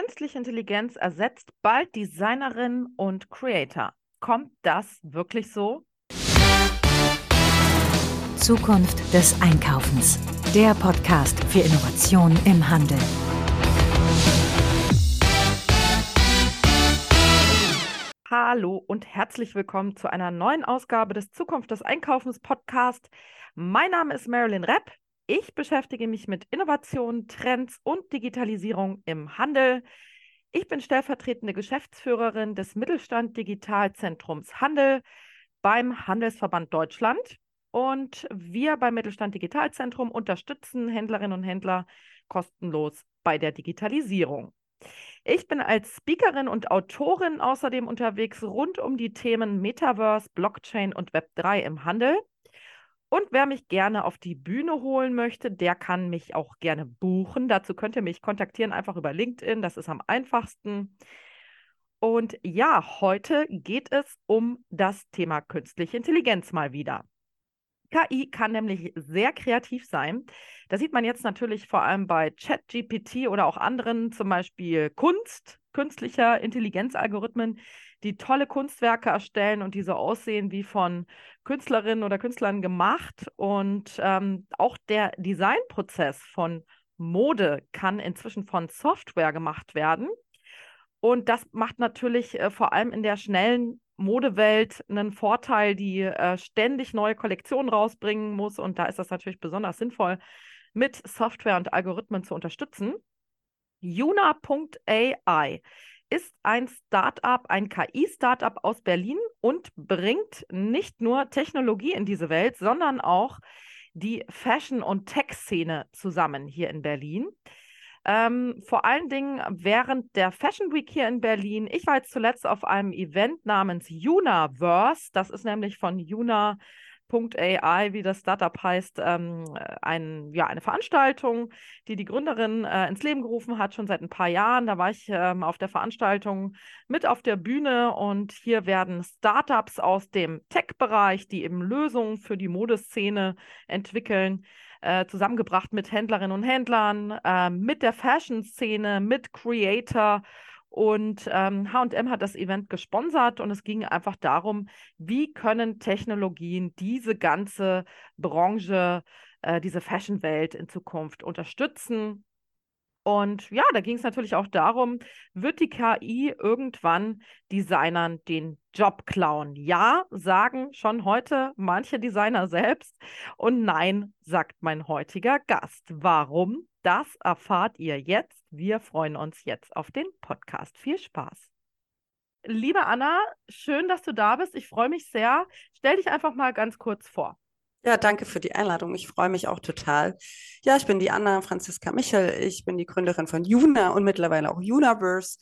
künstliche Intelligenz ersetzt bald Designerin und Creator. Kommt das wirklich so? Zukunft des Einkaufens. Der Podcast für Innovation im Handel. Hallo und herzlich willkommen zu einer neuen Ausgabe des Zukunft des Einkaufens Podcast. Mein Name ist Marilyn Repp. Ich beschäftige mich mit Innovation, Trends und Digitalisierung im Handel. Ich bin stellvertretende Geschäftsführerin des Mittelstand Digitalzentrums Handel beim Handelsverband Deutschland. Und wir beim Mittelstand Digitalzentrum unterstützen Händlerinnen und Händler kostenlos bei der Digitalisierung. Ich bin als Speakerin und Autorin außerdem unterwegs rund um die Themen Metaverse, Blockchain und Web3 im Handel. Und wer mich gerne auf die Bühne holen möchte, der kann mich auch gerne buchen. Dazu könnt ihr mich kontaktieren, einfach über LinkedIn. Das ist am einfachsten. Und ja, heute geht es um das Thema künstliche Intelligenz mal wieder. KI kann nämlich sehr kreativ sein. Da sieht man jetzt natürlich vor allem bei ChatGPT oder auch anderen, zum Beispiel Kunst, künstlicher Intelligenzalgorithmen, die tolle Kunstwerke erstellen und die so aussehen wie von Künstlerinnen oder Künstlern gemacht. Und ähm, auch der Designprozess von Mode kann inzwischen von Software gemacht werden. Und das macht natürlich äh, vor allem in der schnellen Modewelt einen Vorteil, die äh, ständig neue Kollektionen rausbringen muss. Und da ist das natürlich besonders sinnvoll, mit Software und Algorithmen zu unterstützen. Juna.ai ist ein Startup, ein KI-Startup aus Berlin und bringt nicht nur Technologie in diese Welt, sondern auch die Fashion- und Tech-Szene zusammen hier in Berlin. Ähm, vor allen Dingen während der Fashion Week hier in Berlin. Ich war jetzt zuletzt auf einem Event namens Universe. Das ist nämlich von Juna AI, wie das Startup heißt, ähm, ein, ja, eine Veranstaltung, die die Gründerin äh, ins Leben gerufen hat, schon seit ein paar Jahren. Da war ich ähm, auf der Veranstaltung mit auf der Bühne und hier werden Startups aus dem Tech-Bereich, die eben Lösungen für die Modeszene entwickeln, äh, zusammengebracht mit Händlerinnen und Händlern, äh, mit der Fashion-Szene, mit Creator und HM hat das Event gesponsert und es ging einfach darum, wie können Technologien diese ganze Branche, äh, diese Fashion-Welt in Zukunft unterstützen. Und ja, da ging es natürlich auch darum, wird die KI irgendwann Designern den Job klauen? Ja, sagen schon heute manche Designer selbst. Und nein, sagt mein heutiger Gast. Warum? Das erfahrt ihr jetzt. Wir freuen uns jetzt auf den Podcast. Viel Spaß. Liebe Anna, schön, dass du da bist. Ich freue mich sehr. Stell dich einfach mal ganz kurz vor. Ja, danke für die Einladung. Ich freue mich auch total. Ja, ich bin die Anna Franziska Michel. Ich bin die Gründerin von Juna und mittlerweile auch Universe.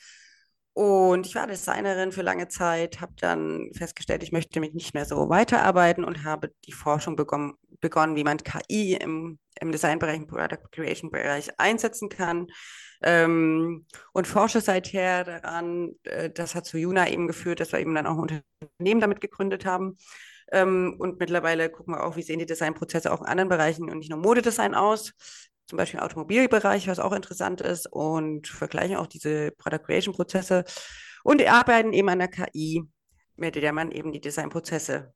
Und ich war Designerin für lange Zeit, habe dann festgestellt, ich möchte mich nicht mehr so weiterarbeiten und habe die Forschung begonnen, begonnen wie man KI im, im Designbereich, im Product Creation Bereich einsetzen kann. Ähm, und forsche seither daran, äh, das hat zu Juna eben geführt, dass wir eben dann auch ein Unternehmen damit gegründet haben. Ähm, und mittlerweile gucken wir auch, wie sehen die Designprozesse auch in anderen Bereichen und nicht nur Modedesign aus zum Beispiel im Automobilbereich, was auch interessant ist, und vergleichen auch diese Product Creation Prozesse und arbeiten eben an der KI, mit der man eben die Designprozesse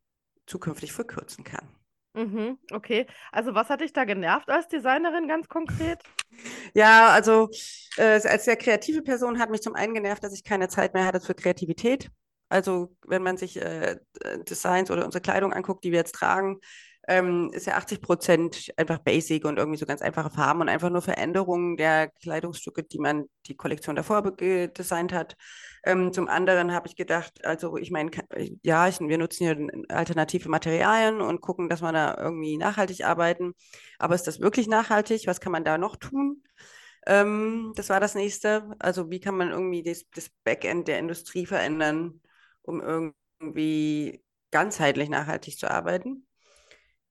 zukünftig verkürzen kann. Mhm, okay. Also was hat dich da genervt als Designerin ganz konkret? Ja, also äh, als sehr kreative Person hat mich zum einen genervt, dass ich keine Zeit mehr hatte für Kreativität. Also wenn man sich äh, Designs oder unsere Kleidung anguckt, die wir jetzt tragen, ähm, ist ja 80 Prozent einfach basic und irgendwie so ganz einfache Farben und einfach nur Veränderungen der Kleidungsstücke, die man die Kollektion davor designt hat. Ähm, zum anderen habe ich gedacht, also ich meine, ja, ich, wir nutzen hier alternative Materialien und gucken, dass wir da irgendwie nachhaltig arbeiten. Aber ist das wirklich nachhaltig? Was kann man da noch tun? Ähm, das war das nächste. Also wie kann man irgendwie das, das Backend der Industrie verändern, um irgendwie ganzheitlich nachhaltig zu arbeiten?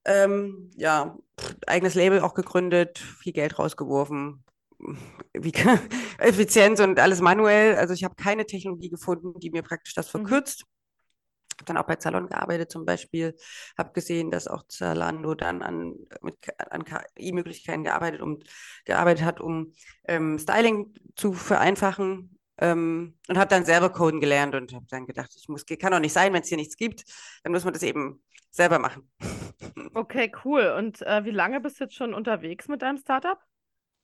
Ähm, ja, pff, eigenes Label auch gegründet, viel Geld rausgeworfen, wie, Effizienz und alles manuell. Also ich habe keine Technologie gefunden, die mir praktisch das mhm. verkürzt. habe dann auch bei Zalon gearbeitet zum Beispiel, habe gesehen, dass auch Zalando dann an, mit, an KI-Möglichkeiten gearbeitet, um, gearbeitet hat, um ähm, Styling zu vereinfachen ähm, und habe dann selber Coden gelernt und habe dann gedacht, ich muss, kann doch nicht sein, wenn es hier nichts gibt, dann muss man das eben selber machen. Okay, cool. Und äh, wie lange bist du jetzt schon unterwegs mit deinem Startup?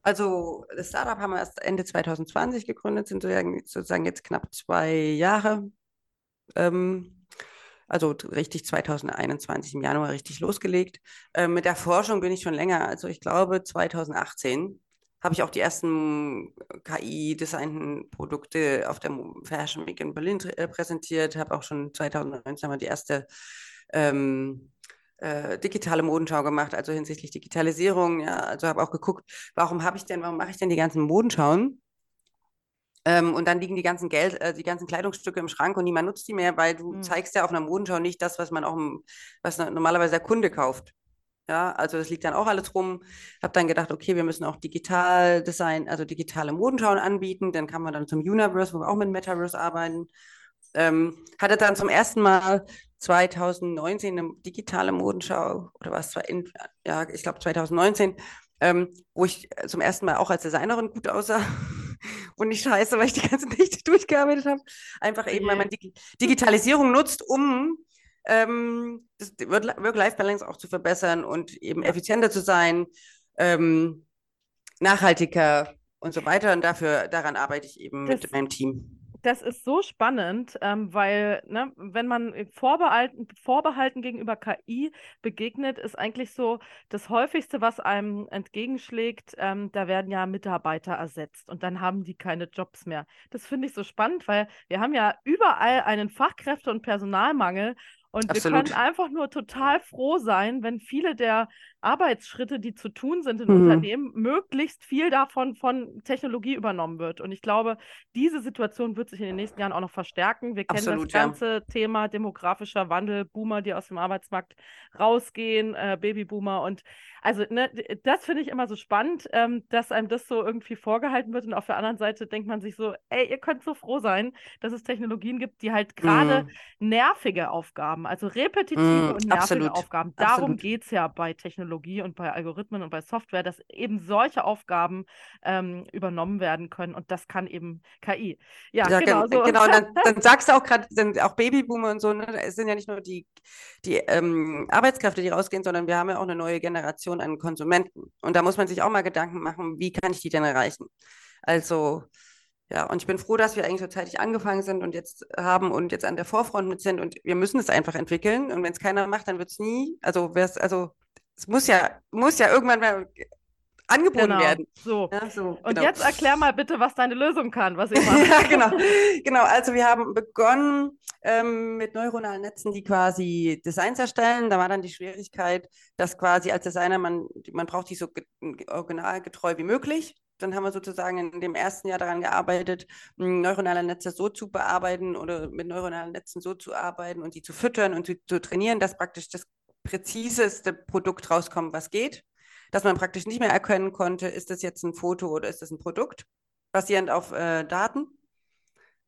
Also das Startup haben wir erst Ende 2020 gegründet, sind sozusagen, jetzt knapp zwei Jahre. Ähm, also richtig 2021 im Januar richtig losgelegt. Ähm, mit der Forschung bin ich schon länger. Also ich glaube 2018 habe ich auch die ersten KI-designten Produkte auf der Fashion Week in Berlin äh, präsentiert, habe auch schon 2019 mal die erste ähm, äh, digitale Modenschau gemacht, also hinsichtlich Digitalisierung. Ja, also habe auch geguckt, warum habe ich denn, warum mache ich denn die ganzen Modenschauen? Ähm, und dann liegen die ganzen Geld, äh, die ganzen Kleidungsstücke im Schrank und niemand nutzt die mehr, weil du mhm. zeigst ja auf einer Modenschau nicht das, was man auch, im, was normalerweise der Kunde kauft. Ja, also das liegt dann auch alles rum. Habe dann gedacht, okay, wir müssen auch digital Design, also digitale Modenschauen anbieten. Dann kann man dann zum Universe, wo wir auch mit Metaverse arbeiten. Ähm, hatte dann zum ersten Mal 2019 eine digitale Modenschau oder was war in, ja, ich glaube 2019, ähm, wo ich zum ersten Mal auch als Designerin gut aussah und nicht scheiße, weil ich die ganze Nächte durchgearbeitet habe. Einfach eben, weil man Dig Digitalisierung nutzt, um ähm, das Work-Life-Balance auch zu verbessern und eben effizienter zu sein, ähm, nachhaltiger und so weiter. Und dafür, daran arbeite ich eben das, mit meinem Team. Das ist so spannend, ähm, weil, ne, wenn man vorbehalten, vorbehalten gegenüber KI begegnet, ist eigentlich so das häufigste, was einem entgegenschlägt, ähm, da werden ja Mitarbeiter ersetzt und dann haben die keine Jobs mehr. Das finde ich so spannend, weil wir haben ja überall einen Fachkräfte- und Personalmangel und Absolut. wir können einfach nur total froh sein, wenn viele der Arbeitsschritte, die zu tun sind in mhm. Unternehmen, möglichst viel davon von Technologie übernommen wird. Und ich glaube, diese Situation wird sich in den nächsten Jahren auch noch verstärken. Wir kennen Absolut, das ganze ja. Thema demografischer Wandel, Boomer, die aus dem Arbeitsmarkt rausgehen, äh, Babyboomer. Und also ne, das finde ich immer so spannend, ähm, dass einem das so irgendwie vorgehalten wird. Und auf der anderen Seite denkt man sich so, ey, ihr könnt so froh sein, dass es Technologien gibt, die halt gerade mhm. nervige Aufgaben, also repetitive mhm, und nervige absolut. Aufgaben. Darum geht es ja bei Technologien Technologie und bei Algorithmen und bei Software, dass eben solche Aufgaben ähm, übernommen werden können und das kann eben KI. Ja, ja genau. So. Genau, dann, dann, sagst du auch gerade, auch Babyboomer und so, ne? es sind ja nicht nur die, die ähm, Arbeitskräfte, die rausgehen, sondern wir haben ja auch eine neue Generation an Konsumenten. Und da muss man sich auch mal Gedanken machen, wie kann ich die denn erreichen? Also, ja, und ich bin froh, dass wir eigentlich so zeitig angefangen sind und jetzt haben und jetzt an der Vorfront mit sind und wir müssen es einfach entwickeln. Und wenn es keiner macht, dann wird es nie, also wäre es, also es muss ja, muss ja irgendwann mal angeboten genau. werden. So. Ja, so und genau. jetzt erklär mal bitte, was deine Lösung kann, was ihr macht. ja, genau. genau. Also wir haben begonnen ähm, mit neuronalen Netzen, die quasi Designs erstellen. Da war dann die Schwierigkeit, dass quasi als Designer man, man braucht die so originalgetreu wie möglich. Dann haben wir sozusagen in dem ersten Jahr daran gearbeitet, neuronale Netze so zu bearbeiten oder mit neuronalen Netzen so zu arbeiten und die zu füttern und zu, zu trainieren, dass praktisch das präziseste Produkt rauskommen, was geht. Dass man praktisch nicht mehr erkennen konnte, ist das jetzt ein Foto oder ist das ein Produkt, basierend auf äh, Daten.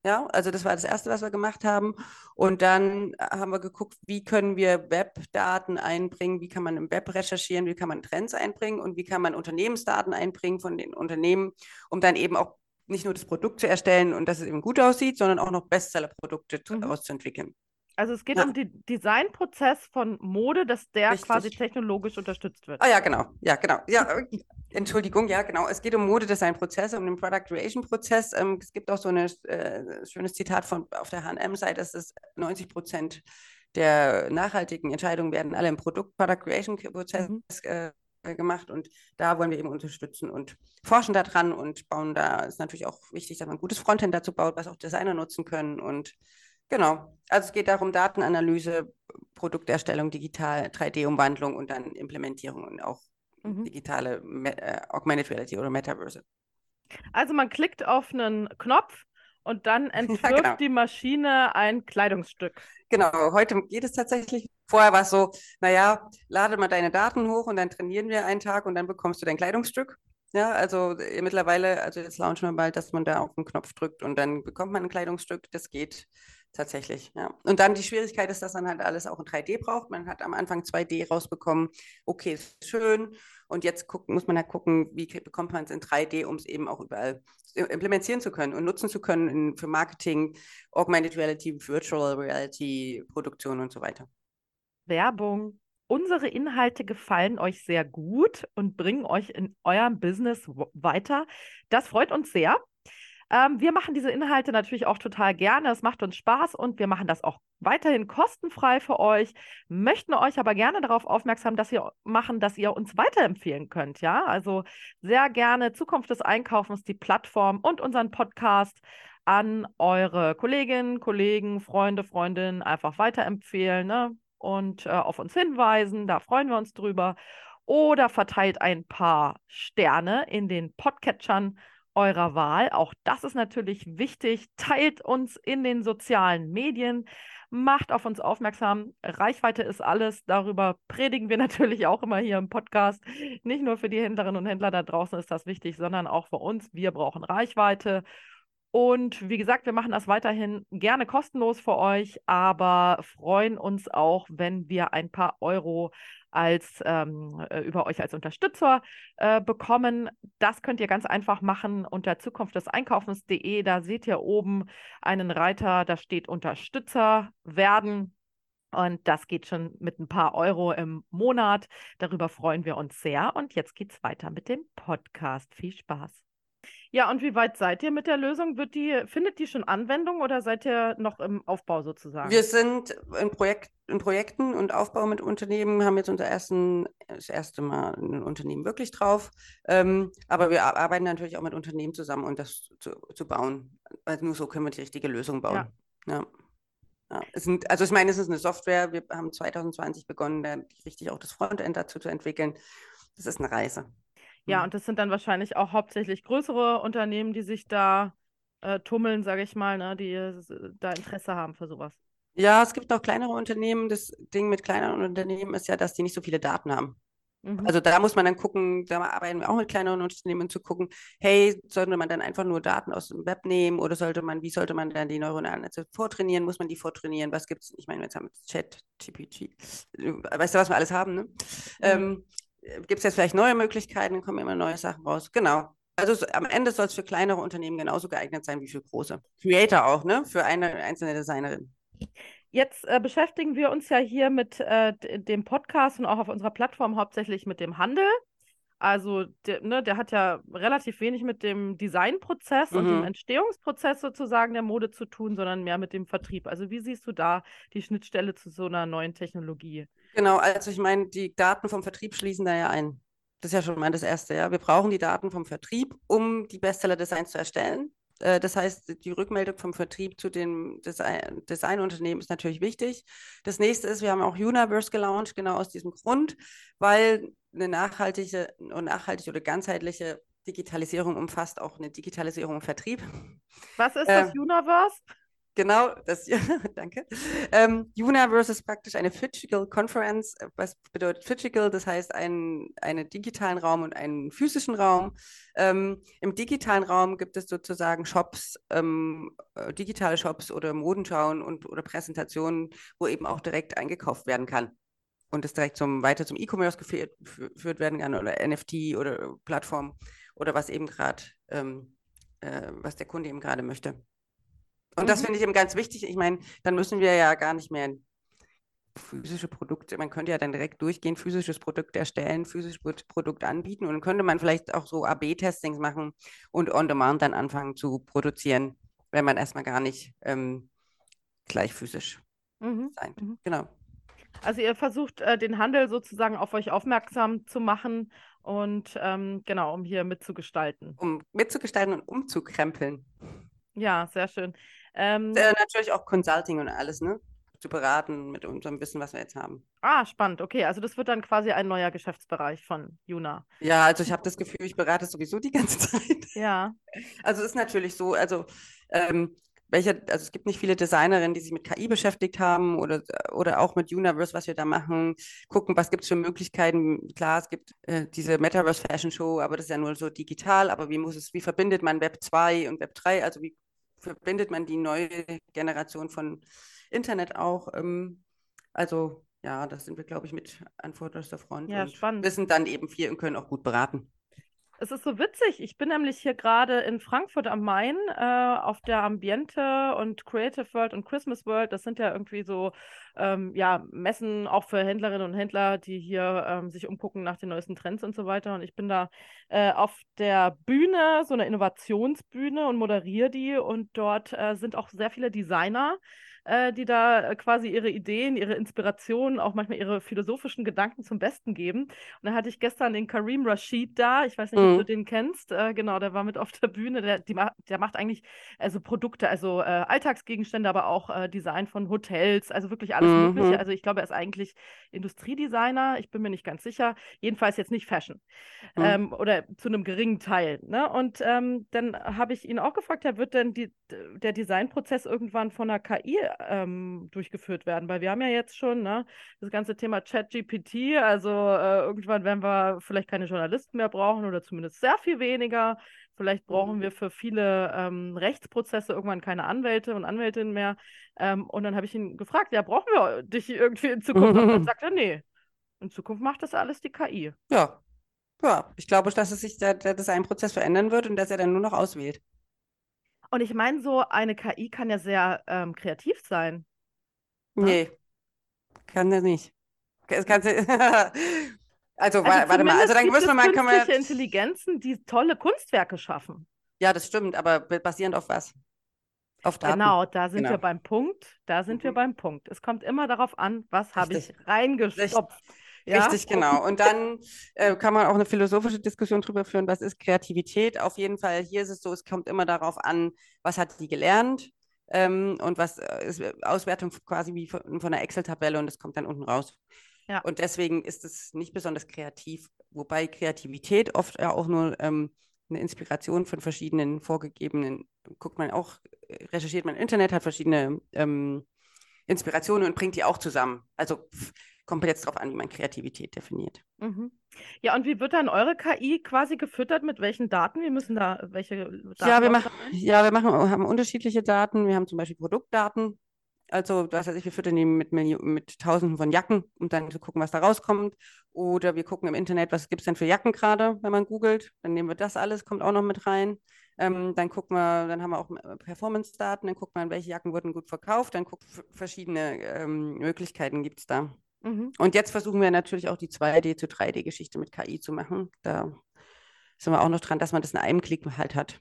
Ja, also das war das Erste, was wir gemacht haben. Und dann haben wir geguckt, wie können wir Webdaten einbringen, wie kann man im Web recherchieren, wie kann man Trends einbringen und wie kann man Unternehmensdaten einbringen von den Unternehmen, um dann eben auch nicht nur das Produkt zu erstellen und dass es eben gut aussieht, sondern auch noch Bestsellerprodukte mhm. daraus zu entwickeln. Also es geht ja. um den Designprozess von Mode, dass der Richtig. quasi technologisch unterstützt wird. Ah ja, genau. Ja, genau. Ja, Entschuldigung, ja, genau. Es geht um Modedesignprozesse, um den Product Creation Prozess. Ähm, es gibt auch so ein äh, schönes Zitat von auf der H&M-Seite, dass es 90 Prozent der nachhaltigen Entscheidungen werden alle im Produkt Product Creation Prozess mhm. äh, gemacht und da wollen wir eben unterstützen und forschen daran und bauen da ist natürlich auch wichtig, dass man ein gutes Frontend dazu baut, was auch Designer nutzen können und Genau. Also es geht darum, Datenanalyse, Produkterstellung, digital, 3D-Umwandlung und dann Implementierung und auch mhm. digitale äh, Augmented Reality oder Metaverse. Also man klickt auf einen Knopf und dann entwirft ja, genau. die Maschine ein Kleidungsstück. Genau, heute geht es tatsächlich. Vorher war es so, naja, lade mal deine Daten hoch und dann trainieren wir einen Tag und dann bekommst du dein Kleidungsstück. Ja, also äh, mittlerweile, also jetzt launchen wir bald, dass man da auf den Knopf drückt und dann bekommt man ein Kleidungsstück. Das geht tatsächlich, ja. Und dann die Schwierigkeit ist, dass man halt alles auch in 3D braucht. Man hat am Anfang 2D rausbekommen. Okay, schön. Und jetzt gucken, muss man halt gucken, wie bekommt man es in 3D, um es eben auch überall implementieren zu können und nutzen zu können in, für Marketing, Augmented Reality, Virtual Reality, Produktion und so weiter. Werbung. Unsere Inhalte gefallen euch sehr gut und bringen euch in eurem Business weiter. Das freut uns sehr. Ähm, wir machen diese Inhalte natürlich auch total gerne. Es macht uns Spaß und wir machen das auch weiterhin kostenfrei für euch. Möchten euch aber gerne darauf aufmerksam, dass wir machen, dass ihr uns weiterempfehlen könnt. Ja, also sehr gerne Zukunft des Einkaufens, die Plattform und unseren Podcast an eure Kolleginnen, Kollegen, Freunde, Freundinnen einfach weiterempfehlen ne? und äh, auf uns hinweisen. Da freuen wir uns drüber. Oder verteilt ein paar Sterne in den Podcatchern eurer Wahl. Auch das ist natürlich wichtig. Teilt uns in den sozialen Medien, macht auf uns aufmerksam. Reichweite ist alles. Darüber predigen wir natürlich auch immer hier im Podcast. Nicht nur für die Händlerinnen und Händler da draußen ist das wichtig, sondern auch für uns. Wir brauchen Reichweite. Und wie gesagt, wir machen das weiterhin gerne kostenlos für euch, aber freuen uns auch, wenn wir ein paar Euro als ähm, äh, über euch als Unterstützer äh, bekommen. Das könnt ihr ganz einfach machen unter Zukunft des Einkaufens.de. Da seht ihr oben einen Reiter, da steht Unterstützer werden. Und das geht schon mit ein paar Euro im Monat. Darüber freuen wir uns sehr. Und jetzt geht's weiter mit dem Podcast. Viel Spaß. Ja, und wie weit seid ihr mit der Lösung? Wird die, findet die schon Anwendung oder seid ihr noch im Aufbau sozusagen? Wir sind in, Projekt, in Projekten und Aufbau mit Unternehmen, haben jetzt unser ersten, das erste Mal ein Unternehmen wirklich drauf. Ähm, aber wir arbeiten natürlich auch mit Unternehmen zusammen, um das zu, zu bauen. Also nur so können wir die richtige Lösung bauen. Ja. ja. Ja, sind, also ich meine, es ist eine Software. Wir haben 2020 begonnen, da richtig auch das Frontend dazu zu entwickeln. Das ist eine Reise. Ja, mhm. und das sind dann wahrscheinlich auch hauptsächlich größere Unternehmen, die sich da äh, tummeln, sage ich mal, ne, die äh, da Interesse haben für sowas. Ja, es gibt auch kleinere Unternehmen. Das Ding mit kleineren Unternehmen ist ja, dass die nicht so viele Daten haben. Mhm. Also da muss man dann gucken, da arbeiten wir auch mit kleineren Unternehmen, zu gucken, hey, sollte man dann einfach nur Daten aus dem Web nehmen oder sollte man, wie sollte man dann die neuronalen Netze vortrainieren? Muss man die vortrainieren? Was gibt es? Ich meine, jetzt haben wir Chat, GPT, weißt du, was wir alles haben, ne? Mhm. Ähm, gibt es jetzt vielleicht neue Möglichkeiten, kommen immer neue Sachen raus. Genau. Also so, am Ende soll es für kleinere Unternehmen genauso geeignet sein wie für große. Creator auch, ne? Für eine einzelne Designerin. Jetzt äh, beschäftigen wir uns ja hier mit äh, dem Podcast und auch auf unserer Plattform hauptsächlich mit dem Handel. Also der, ne, der hat ja relativ wenig mit dem Designprozess mhm. und dem mhm. Entstehungsprozess sozusagen der Mode zu tun, sondern mehr mit dem Vertrieb. Also wie siehst du da die Schnittstelle zu so einer neuen Technologie? Genau, also ich meine, die Daten vom Vertrieb schließen da ja ein. Das ist ja schon mal das Erste, ja. Wir brauchen die Daten vom Vertrieb, um die Bestseller-Designs zu erstellen. Äh, das heißt, die Rückmeldung vom Vertrieb zu den Design Designunternehmen ist natürlich wichtig. Das nächste ist, wir haben auch Universe gelauncht, genau aus diesem Grund, weil eine nachhaltige und nachhaltige oder ganzheitliche Digitalisierung umfasst auch eine Digitalisierung im Vertrieb. Was ist das ähm, Universe? Genau, das, danke. Ähm, Universe ist praktisch eine Physical Conference. Was bedeutet Physical? Das heißt ein, einen digitalen Raum und einen physischen Raum. Ähm, Im digitalen Raum gibt es sozusagen Shops, ähm, äh, digitale Shops oder Modenschauen und oder Präsentationen, wo eben auch direkt eingekauft werden kann und es direkt zum, weiter zum E-Commerce geführt, geführt werden kann oder NFT oder Plattform oder was eben gerade, ähm, äh, was der Kunde eben gerade möchte. Und mhm. das finde ich eben ganz wichtig. Ich meine, dann müssen wir ja gar nicht mehr physische Produkte, man könnte ja dann direkt durchgehen, physisches Produkt erstellen, physisches Produkt anbieten und dann könnte man vielleicht auch so AB-Testings machen und on-demand dann anfangen zu produzieren, wenn man erstmal gar nicht ähm, gleich physisch mhm. sein. Mhm. Genau. Also ihr versucht äh, den Handel sozusagen auf euch aufmerksam zu machen und ähm, genau, um hier mitzugestalten. Um mitzugestalten und umzukrempeln. Ja, sehr schön. Ähm, äh, natürlich auch Consulting und alles, ne? Zu beraten mit unserem Wissen, was wir jetzt haben. Ah, spannend. Okay, also das wird dann quasi ein neuer Geschäftsbereich von Juna. Ja, also ich habe das Gefühl, ich berate sowieso die ganze Zeit. Ja. Also es ist natürlich so, also ähm, welche, also es gibt nicht viele Designerinnen, die sich mit KI beschäftigt haben oder, oder auch mit Universe, was wir da machen, gucken, was gibt es für Möglichkeiten. Klar, es gibt äh, diese Metaverse Fashion Show, aber das ist ja nur so digital, aber wie muss es, wie verbindet man Web 2 und Web 3, also wie verbindet man die neue Generation von Internet auch? Ähm, also ja, das sind wir, glaube ich, mit an vorderster Front Ja, und spannend. wissen dann eben viel und können auch gut beraten. Es ist so witzig. Ich bin nämlich hier gerade in Frankfurt am Main äh, auf der Ambiente und Creative World und Christmas World. Das sind ja irgendwie so ähm, ja, Messen auch für Händlerinnen und Händler, die hier ähm, sich umgucken nach den neuesten Trends und so weiter. Und ich bin da äh, auf der Bühne, so eine Innovationsbühne und moderiere die. Und dort äh, sind auch sehr viele Designer äh, die da äh, quasi ihre Ideen, ihre Inspirationen, auch manchmal ihre philosophischen Gedanken zum Besten geben. Und da hatte ich gestern den Kareem Rashid da. Ich weiß nicht, ob Mhm. du den kennst. Äh, genau, der war mit auf der Bühne. Der, die, der macht eigentlich also Produkte, also äh, Alltagsgegenstände, aber auch äh, Design von Hotels, also wirklich alles Mhm. Mögliche. Also ich glaube, er ist eigentlich Industriedesigner. Ich bin mir nicht ganz sicher. Jedenfalls jetzt nicht Fashion. Mhm. Ähm, oder zu einem geringen Teil. Ne? Und ähm, dann habe ich ihn auch gefragt, ja, wird denn die, der Designprozess irgendwann von einer KI ähm, durchgeführt werden? Weil wir haben ja jetzt schon ne, das ganze Thema ChatGPT, also äh, irgendwann werden wir vielleicht keine Journalisten mehr brauchen oder zumindest sehr viel weniger. Vielleicht brauchen Mhm. wir für viele ähm, Rechtsprozesse irgendwann keine Anwälte und Anwältinnen mehr. Ähm, und dann habe ich ihn gefragt, ja, brauchen wir dich irgendwie in Zukunft? Und dann sagt er, nee, in Zukunft macht das alles die KI. Ja. Ja, ich glaube, dass es sich der, der Designprozess verändern wird und dass er dann nur noch auswählt. Und ich meine, so eine KI kann ja sehr ähm, kreativ sein. Ja. Nee, kann er nicht. Es kann, also, Also wa- warte mal, also dann müssen wir mal, können wir, künstliche Intelligenzen, die tolle Kunstwerke schaffen. ja, das stimmt, aber be- basierend auf was? Auf Daten. Genau, da sind Genau. wir beim Punkt. Da sind wir Mhm. beim Punkt. Es kommt immer darauf an, was habe ich Richtig. Ja? Richtig, genau. Und dann äh, kann man auch eine philosophische Diskussion darüber führen, was ist Kreativität. Auf jeden Fall, hier ist es so, es kommt immer darauf an, was hat die gelernt ähm, und was äh, ist Auswertung quasi wie von, von einer Excel-Tabelle und das kommt dann unten raus. Ja. Und deswegen ist es nicht besonders kreativ, wobei Kreativität oft ja auch nur ähm, eine Inspiration von verschiedenen vorgegebenen, guckt man auch, äh, recherchiert man im Internet, hat verschiedene ähm, Inspirationen und bringt die auch zusammen. Also kommt jetzt darauf an, wie man Kreativität definiert. Mhm. Ja, und wie wird dann eure KI quasi gefüttert? Mit welchen Daten? Wir müssen da welche Daten Ja, wir, laufen mach, da rein? ja, wir machen, haben unterschiedliche Daten. Wir haben zum Beispiel Produktdaten. Also, was weiß ich, wir füttern die mit, mit Tausenden von Jacken, um dann zu gucken, was da rauskommt. Oder wir gucken im Internet, was gibt es denn für Jacken gerade, wenn man googelt. Dann nehmen wir das alles, kommt auch noch mit rein. Ähm, dann gucken wir, dann haben wir auch äh, Performance-Daten, dann guckt man, welche Jacken wurden gut verkauft. Dann guckt verschiedene ähm, Möglichkeiten gibt es da. Mhm. Und jetzt versuchen wir natürlich auch die 2D zu 3D-Geschichte mit KI zu machen. Da sind wir auch noch dran, dass man das in einem Klick halt hat.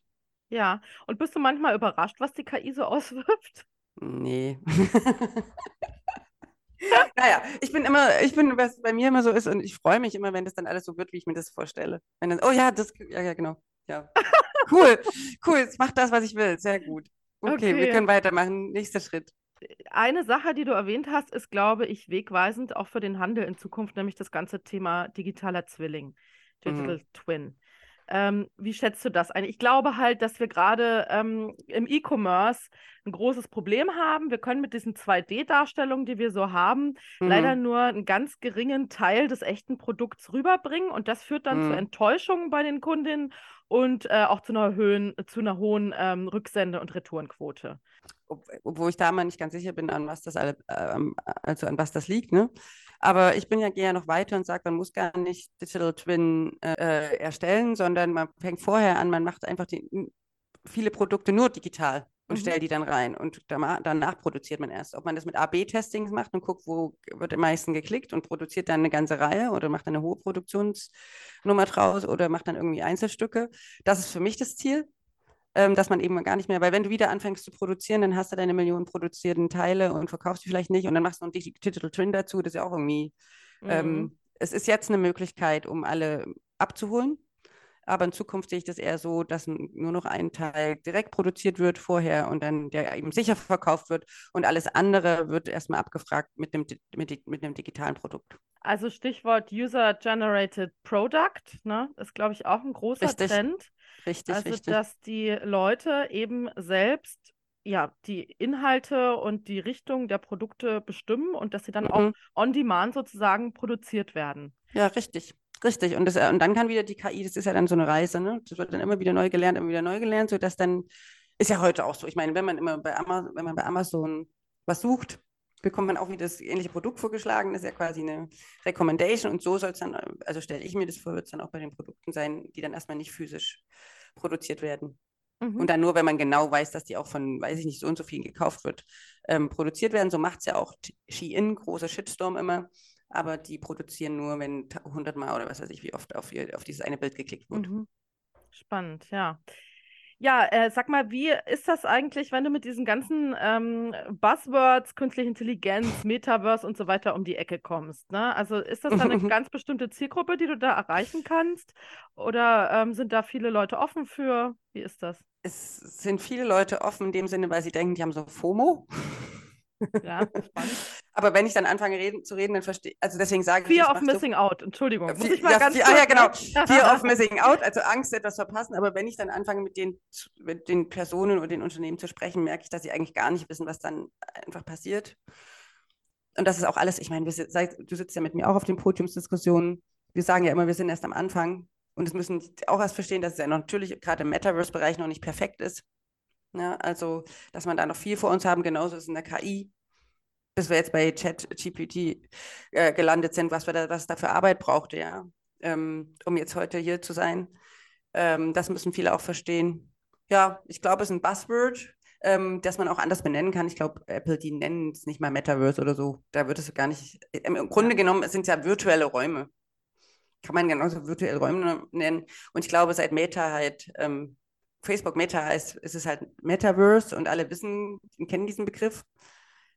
Ja, und bist du manchmal überrascht, was die KI so auswirft? Nee. naja, ich bin immer, ich bin, was bei mir immer so ist, und ich freue mich immer, wenn das dann alles so wird, wie ich mir das vorstelle. Wenn dann, oh ja, das, ja, ja, genau. Ja. Cool, cool, es macht das, was ich will. Sehr gut. Okay, wir Okay. können weitermachen. Nächster Schritt. Eine Sache, die du erwähnt hast, ist, glaube ich, wegweisend auch für den Handel in Zukunft, nämlich das ganze Thema digitaler Zwilling, Digital Twin. Ähm, wie schätzt du das ein? Ich glaube halt, dass wir gerade ähm, im E-Commerce ein großes Problem haben. Wir können mit diesen 2D-Darstellungen, die wir so haben, leider Mhm. nur einen ganz geringen Teil des echten Produkts rüberbringen und das führt dann zu Mhm. Enttäuschungen bei den Kundinnen und äh, auch zu einer, Höhen, zu einer hohen ähm, Rücksende- und Retourenquote. ob, obwohl ich da mal nicht ganz sicher bin, an was das alle, ähm, also an was das liegt, ne? Aber ich bin ja gehe ja noch weiter und sage, man muss gar nicht Digital Twin äh, erstellen, sondern man fängt vorher an, man macht einfach die, viele Produkte nur digital und Mhm. stellt die dann rein und danach produziert man erst. Ob man das mit AB-Testings macht und guckt, wo wird am meisten geklickt und produziert dann eine ganze Reihe oder macht dann eine hohe Produktionsnummer draus oder macht dann irgendwie Einzelstücke. Das ist für mich das Ziel ähm, dass man eben gar nicht mehr, weil wenn du wieder anfängst zu produzieren, dann hast du deine Millionen produzierten Teile und verkaufst die vielleicht nicht und dann machst du noch einen Digi- Digital Twin dazu, das ist ja auch irgendwie, Mhm. ähm, es ist jetzt eine Möglichkeit, um alle abzuholen, aber in Zukunft sehe ich das eher so, dass nur noch ein Teil direkt produziert wird vorher und dann der eben sicher verkauft wird und alles andere wird erstmal abgefragt mit dem, Di- mit, mit einem digitalen Produkt. Also Stichwort User-Generated Product, ne, ist, glaube ich, auch ein großer Richtig, Trend. Richtig, Also, richtig. dass die Leute eben selbst ja, die Inhalte und die Richtung der Produkte bestimmen und dass sie dann auch Mhm. on demand sozusagen produziert werden. Ja, richtig. Richtig. Und, das, äh, und dann kann wieder die KI, das ist ja dann so eine Reise, ne? Das wird dann immer wieder neu gelernt, immer wieder neu gelernt, sodass dann, ist ja heute auch so. Ich meine, wenn man immer bei Amazon, wenn man bei Amazon was sucht, bekommt man auch wieder das ähnliche Produkt vorgeschlagen. Das ist ja quasi eine Recommendation und so soll es dann, also stelle ich mir das vor, wird es dann auch bei den Produkten sein, die dann erstmal nicht physisch produziert werden. Mhm. Und dann nur, wenn man genau weiß, dass die auch von, weiß ich nicht, so und so vielen gekauft wird, ähm, produziert werden. So macht es ja auch Shein, großer Shitstorm immer. Aber die produzieren nur, wenn 100 Mal oder was weiß ich, wie oft auf, ihr, auf dieses eine Bild geklickt wird. Mhm. Spannend, ja. Ja, äh, sag mal, wie ist das eigentlich, wenn du mit diesen ganzen ähm, Buzzwords, künstliche Intelligenz, Metaverse und so weiter um die Ecke kommst? Ne? Also ist das dann eine ganz bestimmte Zielgruppe, die du da erreichen kannst? Oder ähm, sind da viele Leute offen für? Wie ist das? Es sind viele Leute offen in dem Sinne, weil sie denken, die haben so FOMO. Ja, spannend. Aber wenn ich dann anfange reden, zu reden, dann verstehe also deswegen sage ich. Fear ich of mach so- Missing Out, Entschuldigung. Muss Fe- ich mal ja, ganz fe- ah, ja, genau. ne? Fear of Missing Out, also Angst, etwas verpassen. Aber wenn ich dann anfange, mit den, mit den Personen oder den Unternehmen zu sprechen, merke ich, dass sie eigentlich gar nicht wissen, was dann einfach passiert. Und das ist auch alles, ich meine, wir, du sitzt ja mit mir auch auf den Podiumsdiskussionen. Wir sagen ja immer, wir sind erst am Anfang. Und es müssen auch erst verstehen, dass es ja natürlich gerade im Metaverse-Bereich noch nicht perfekt ist. Ja, also, dass man da noch viel vor uns haben, genauso ist es in der KI. Bis wir jetzt bei ChatGPT äh, gelandet sind, was, wir da, was es da für Arbeit brauchte, ja, ähm, um jetzt heute hier zu sein. Ähm, das müssen viele auch verstehen. Ja, ich glaube, es ist ein Buzzword, ähm, das man auch anders benennen kann. Ich glaube, Apple, die nennen es nicht mal Metaverse oder so. Da wird es gar nicht. Im Grunde genommen sind es ja virtuelle Räume. Kann man genauso virtuelle Räume nennen. Und ich glaube, seit Meta halt, ähm, Facebook Meta heißt, ist es halt Metaverse und alle wissen, kennen diesen Begriff.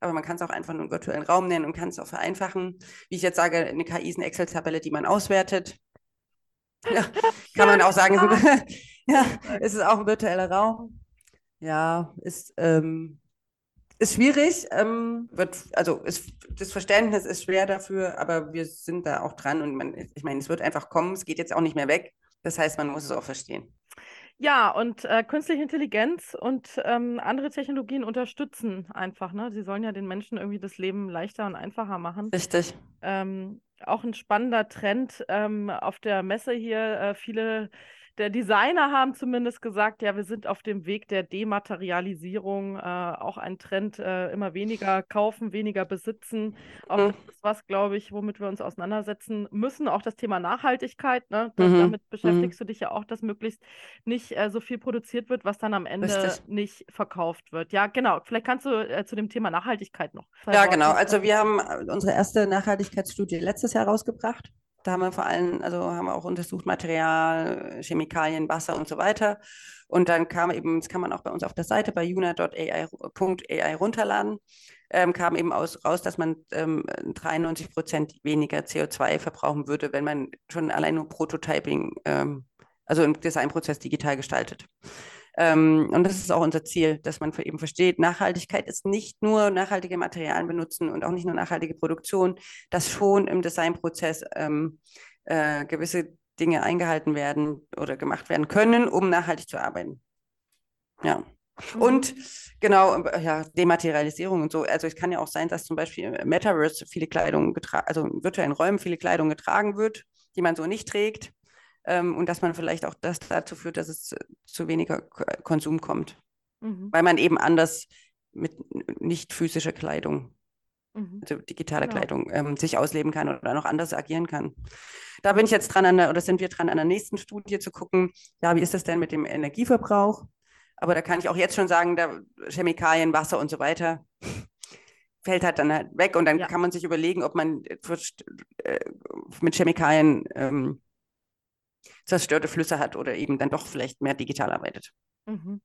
Aber man kann es auch einfach nur einen virtuellen Raum nennen und kann es auch vereinfachen. Wie ich jetzt sage, eine KI ist eine Excel-Tabelle, die man auswertet. Ja, kann man auch sagen, es ist, ja, es ist auch ein virtueller Raum. Ja, ist, ähm, ist schwierig. Ähm, wird, also ist, das Verständnis ist schwer dafür, aber wir sind da auch dran und man, ich meine, es wird einfach kommen, es geht jetzt auch nicht mehr weg. Das heißt, man muss es auch verstehen. Ja, und äh, künstliche Intelligenz und ähm, andere Technologien unterstützen einfach, ne? Sie sollen ja den Menschen irgendwie das Leben leichter und einfacher machen. Richtig. Ähm, auch ein spannender Trend ähm, auf der Messe hier. Äh, viele der Designer haben zumindest gesagt, ja, wir sind auf dem Weg der Dematerialisierung. Äh, auch ein Trend, äh, immer weniger kaufen, weniger besitzen. Auch Mhm. das ist was, glaube ich, womit wir uns auseinandersetzen müssen. Auch das Thema Nachhaltigkeit. Ne? Mhm. Damit beschäftigst du dich ja auch, dass möglichst nicht äh, so viel produziert wird, was dann am Ende Richtig. nicht verkauft wird. Ja, genau. Vielleicht kannst du äh, zu dem Thema Nachhaltigkeit noch. Ja, genau. Also wir haben äh, unsere erste Nachhaltigkeitsstudie letztes Jahr rausgebracht. Da haben wir vor allem, also haben wir auch untersucht Material, Chemikalien, Wasser und so weiter. Und dann kam eben, das kann man auch bei uns auf der Seite bei una.ai runterladen, ähm, kam eben aus, raus, dass man ähm, 93 Prozent weniger CO2 verbrauchen würde, wenn man schon allein nur Prototyping, ähm, also im Designprozess digital gestaltet. Ähm, und das ist auch unser Ziel, dass man eben versteht, Nachhaltigkeit ist nicht nur nachhaltige Materialien benutzen und auch nicht nur nachhaltige Produktion, dass schon im Designprozess ähm, äh, gewisse Dinge eingehalten werden oder gemacht werden können, um nachhaltig zu arbeiten. Ja. Mhm. Und genau, ja, Dematerialisierung und so. Also es kann ja auch sein, dass zum Beispiel im Metaverse viele Kleidung getragen, also in virtuellen Räumen viele Kleidung getragen wird, die man so nicht trägt. Ähm, und dass man vielleicht auch das dazu führt, dass es zu, weniger Konsum kommt. Mhm. Weil man eben anders mit nicht physischer Kleidung, Mhm. also digitaler Genau. Kleidung, ähm, sich ausleben kann oder noch anders agieren kann. Da bin ich jetzt dran an der, oder sind wir dran an der nächsten Studie zu gucken, ja, wie ist das denn mit dem Energieverbrauch? Aber da kann ich auch jetzt schon sagen, da Chemikalien, Wasser und so weiter fällt halt dann halt weg und dann Ja. kann man sich überlegen, ob man äh, mit Chemikalien ähm, zerstörte Flüsse hat oder eben dann doch vielleicht mehr digital arbeitet. Mhm.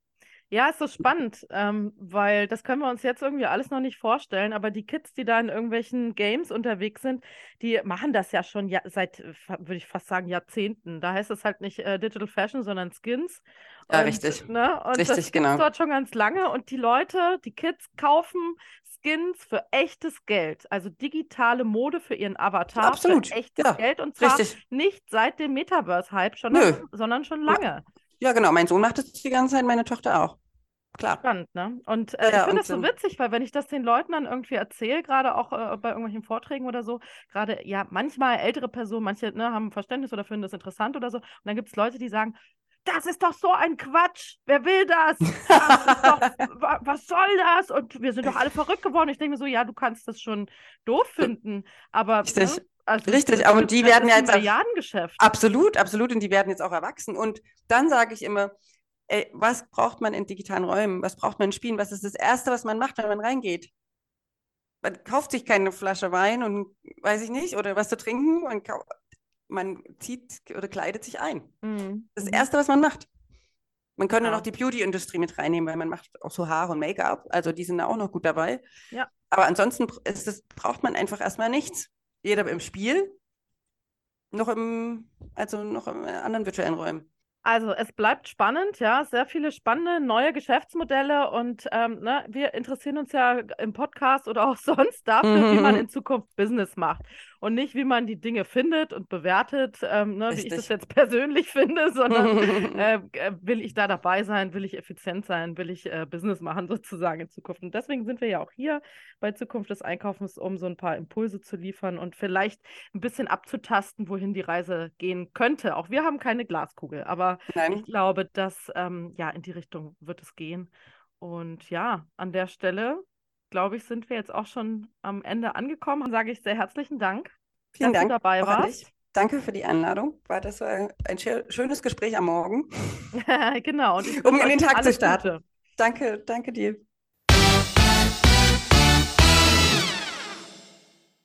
Ja, ist so spannend, ähm, weil das können wir uns jetzt irgendwie alles noch nicht vorstellen, aber die Kids, die da in irgendwelchen Games unterwegs sind, die machen das ja schon ja, seit, äh, würde ich fast sagen, Jahrzehnten. Da heißt es halt nicht äh, Digital Fashion, sondern Skins. Ja, Und, richtig. Ne? Und das Richtig, gibt's genau. dort schon ganz lange und die Leute, die Kids kaufen Skins für echtes Geld, also digitale Mode für ihren Avatar Absolut, für echtes ja, Geld und zwar Richtig. nicht seit dem Metaverse-Hype, Nö. sondern, sondern schon lange. Ja, genau. Mein Sohn macht das die ganze Zeit, meine Tochter auch. klar. Spannend, ne? Und äh, Ja, ich finde das so witzig, weil wenn ich das den Leuten dann irgendwie erzähle, gerade auch äh, bei irgendwelchen Vorträgen oder so, gerade ja, manchmal ältere Personen, manche ne, haben Verständnis oder finden das interessant oder so. Und dann gibt es Leute, die sagen, das ist doch so ein Quatsch. Wer will das? Das doch, wa- was soll das? Und wir sind doch alle verrückt geworden. Ich denke mir so, ja, du kannst das schon doof finden, aber Richtig. ne, also Richtig, aber die das werden ist ja ein jetzt auch- Milliardengeschäft. Absolut, absolut. Und die werden jetzt auch erwachsen. Und dann sage ich immer, ey, was braucht man in digitalen Räumen? Was braucht man in Spielen? Was ist das Erste, was man macht, wenn man reingeht? Man kauft sich keine Flasche Wein und weiß ich nicht, oder was zu trinken. Man, man zieht oder kleidet sich ein. Mhm. Das Mhm. Erste, was man macht. Man könnte Ja. noch die Beauty-Industrie mit reinnehmen, weil man macht auch so Haare und Make-up. Also die sind auch noch gut dabei. Ja. Aber ansonsten das, braucht man einfach erstmal nichts. Weder im Spiel, noch im, also noch in anderen virtuellen Räumen. Also es bleibt spannend, ja, sehr viele spannende neue Geschäftsmodelle und ähm, ne, wir interessieren uns ja im Podcast oder auch sonst dafür, wie man in Zukunft Business macht und nicht, wie man die Dinge findet und bewertet, ähm, ne, wie ich das jetzt persönlich finde, sondern äh, äh, will ich da dabei sein, will ich effizient sein, will ich äh, Business machen sozusagen in Zukunft. Und deswegen sind wir ja auch hier bei Zukunft des Einkaufens, um so ein paar Impulse zu liefern und vielleicht ein bisschen abzutasten, wohin die Reise gehen könnte. Auch wir haben keine Glaskugel, aber ich Nein, glaube, dass ähm, ja in die Richtung wird es gehen. Und ja, an der Stelle, glaube ich, sind wir jetzt auch schon am Ende angekommen. Dann sage ich sehr herzlichen Dank, vielen dass du Dank. dabei auch an warst. Danke für die Einladung. War das ein, ein schö- schönes Gespräch am Morgen? genau. Um in den Tag zu starten. Gute. Danke, danke dir.